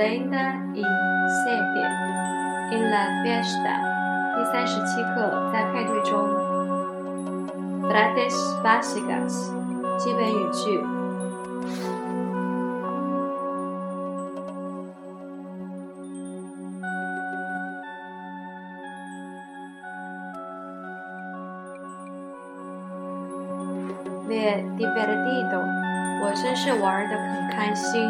lección treinta y siete en la fiesta 第三十七课在派对中 frases básicas 基本语句 me divertido 我真是玩的很开心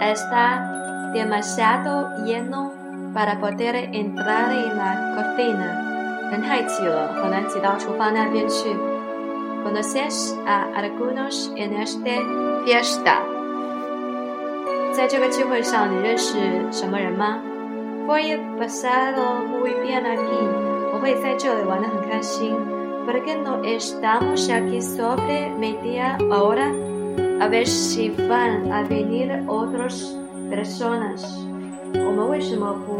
está demasiado lleno para poder entrar en la cocina 人太挤了很难挤到厨房那边去 conoces a algunos en esta fiesta 在这个聚会上你认识什么人吗 voy a pasarlo muy bien aquí 我会在这里玩得很开心 porque no estamos aquí sobre media hora a ver si van a venir otras Personas 我们为什么不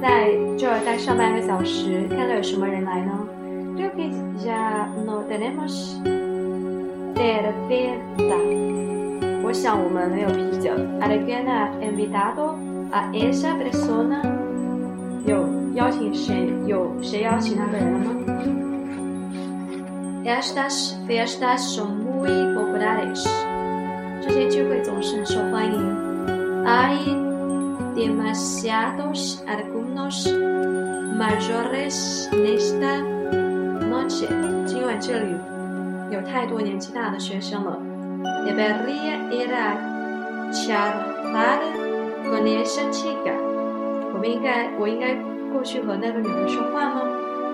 在这儿待上半个小时看看有什么人来呢 creo que ya no tenemos cerveza 我想我们没有啤酒 alguien ha invitado a esa persona 有邀请谁有谁邀请那个人了吗 Estas fiestas son muy populares. 这些聚会总是很受欢迎。Hay demasiados algunos mayores en esta noche. 今晚这里有太多年纪大的学生了。Debería ir a charlar con esa chica. 我们应该，我应该过去和那个女孩说话吗？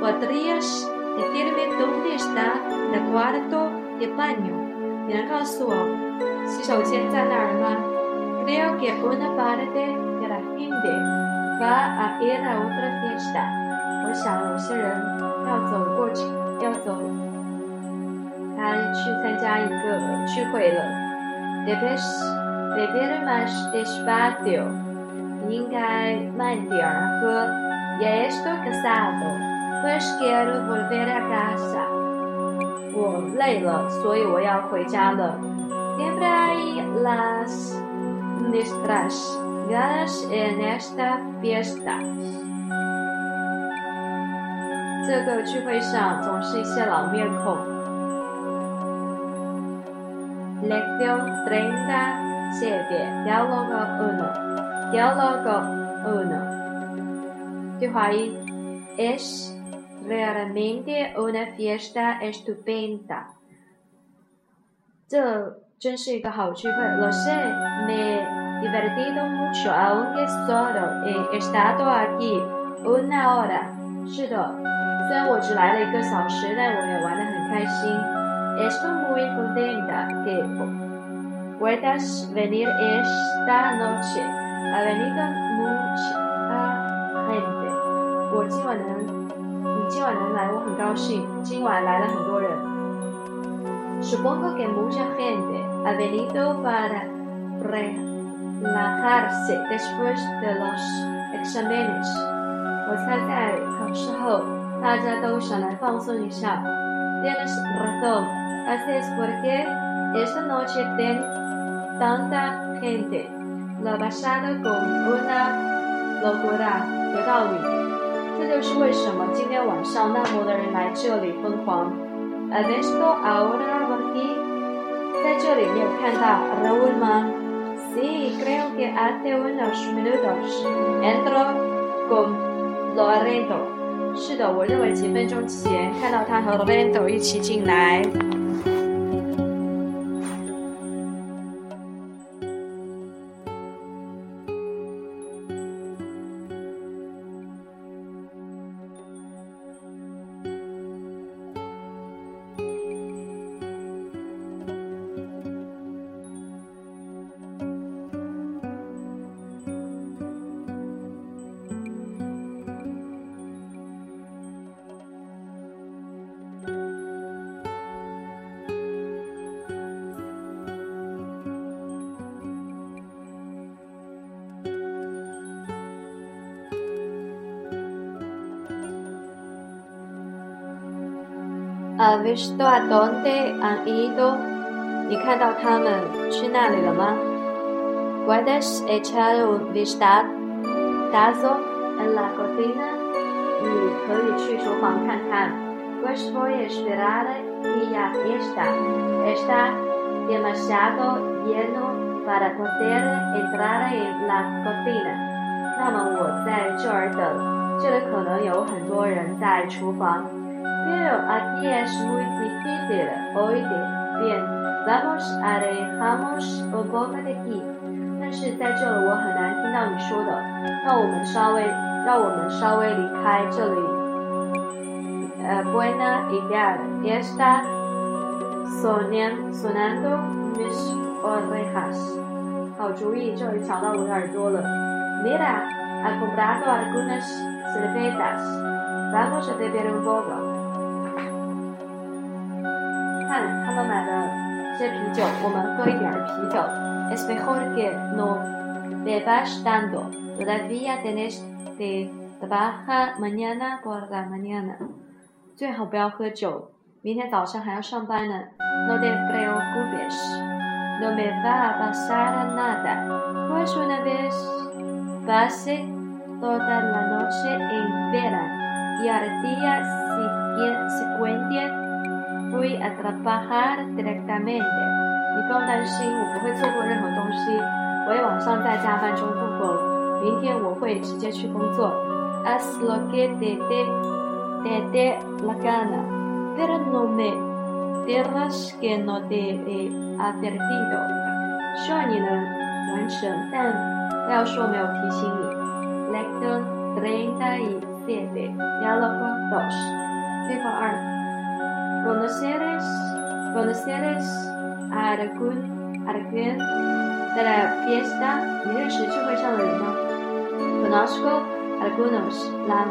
Podrías decirme dónde está el cuarto de baño？你能告诉我洗手间在哪儿吗 ？Creo que una parte de la gente va a ir a otra fiesta。我想有些人要走过去，要走，他去参加一个聚会了。Debes beber más despacio。你应该慢点儿喝。Ya estoy cansado。Pues quiero volver a casa。我累了，所以我要回家了。Siempre hay las nuestras ganas en esta fiesta。这个聚会上总是一些老面孔。Lección treinta siete. Diálogo uno. Diálogo uno. 对话一，es realmente una fiesta estupenda。这真是一个好聚会。Lo sé, me he divertido mucho, aunque solo he estado aquí una hora。是的，虽然我只来了一个小时，但我也玩得很开心。Estoy muy contenta que puedas venir esta noche. Ha venido mucha gente。我今晚能。今晚能来，我很高兴。今晚来了很多人。Supongo que mucha gente ha venido para lajarse después de los exámenes。我猜在考试后，大家都想来放松一下。Tienes razón. Así es porque esta noche tiene tanta gente. Lo pasado con una locura. 有道理。这就是为什么今天晚上那么多人来这里疯狂。¿Has visto ahora por aquí？在这里你有看到 Raúl 吗？Sí, creo que hace unos minutos entró con Lorenzo。是的，我认为几分钟前看到他和 Lorenzo 一起进来。¿Has visto a dónde han ido？你看到他们去那里了吗 puedes echar un vistazo en la cocina，你可以去厨房看看。Pues voy a esperar y ya está. Está demasiado lleno para poder entrar en la cocina。那么我在这儿等，这里可能有很多人在厨房。Pero aquí es muy difícil oír bien. Vamos alejamos un poco de aquí. 但是在这里我很难听到你说的。让我们稍微，让我们稍微离开这里。呃，buena idea. Está sonando mis orejas. 好主意，这里吵到我的耳朵了。Mira, ha comprado algunas cervezas. Vamos a beber un poco. 看，他们买了些啤酒，我们喝一点啤酒。Es mejor que no bebas tanto. Todavía tienes de trabajar mañana por la mañana. 最好不要喝酒，明天早上还要上班呢。No te preocupes. No me va a pasar nada. Pues una vez Pasé toda la noche en vela y al día siguiente fui a trabajar directamente. 你不用担心，我不会错过任何东西。我也晚上在加班中度过了。明天我会直接去工作。Haz lo que te dé te dé la gana, pero no me digas que no te he advertido. 希望你能完成，但。不要说没有提醒你。Lección treinta y siete. Diálogo dos. 对话二。Conoceres, conoceres a algún, alguien de la fiesta. 你认识聚会上的人吗？Conozco algunos. La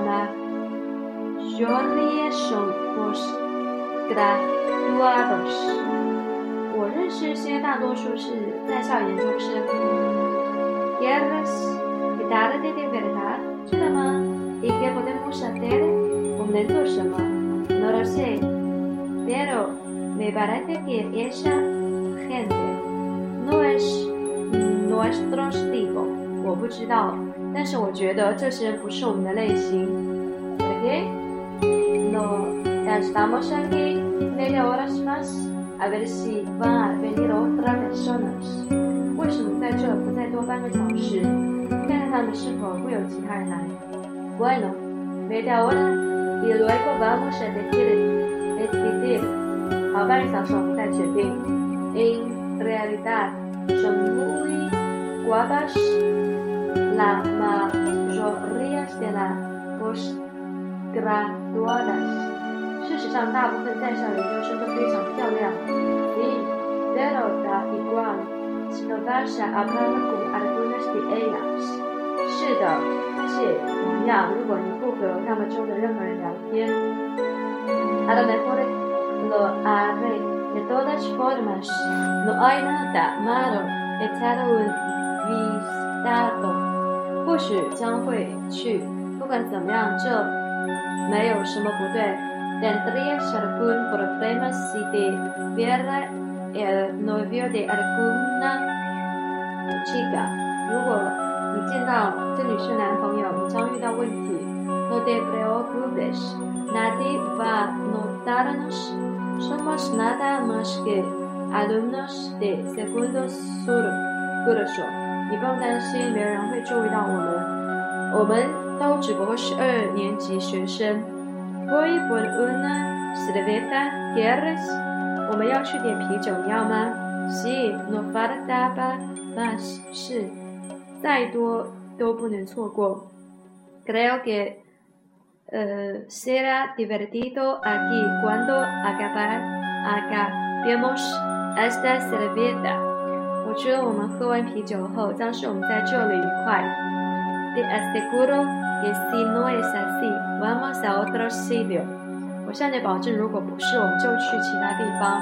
mayoría son postgraduados. 我认识些大多数是在校研究生。¿Quieres quedarte de verdad? ¿Y qué podemos hacer? No lo sé. Pero me parece que esa gente no es nuestro tipo. 我不知道，但是我觉得这些人不是我们的类型。¿Por No estamos aquí media hora más a ver si van a venir otras personas. 为什么在这不再多半个小时，看看他们是否会有其他人来？Bueno, media hora y luego vamos a decidir. decidir. 好，半个小时我们再决定。En realidad son muy guapas la mayoría de las postgraduadas。事实上，大部分在校研究生都非常漂亮。Sí, pero da igual。No vas a hablar con algunas de ellas。是的，而且同样，如果你不和他们中的任何人聊天 ，a lo mejor lo haré de todas formas. No hay nada malo echar un vistazo。或许将会去，不管怎么样，这没有什么不对。Tendrías algún problema si te viera el novio de alguna chica。如果你见到这女生男朋友，你将遇到问题。No te preocupes, nadie va a notarnos. Somos nada más que alumnos de segundo curso. 你不用担心，没有人会注意到我们。我们都只不过是二年级学生。Voy por una cerveza, ¿quieres? 我们要去点啤酒，你要吗？Sí, no falta más. 是，再多都不能错过。Creo que será divertido aquí cuando acabemos esta cerveza。我觉得我们喝完啤酒后，将是我们在这里愉快。Te aseguro que si no es así, vamos a otro sitio。我向你保证，如果不是，我们就去其他地方。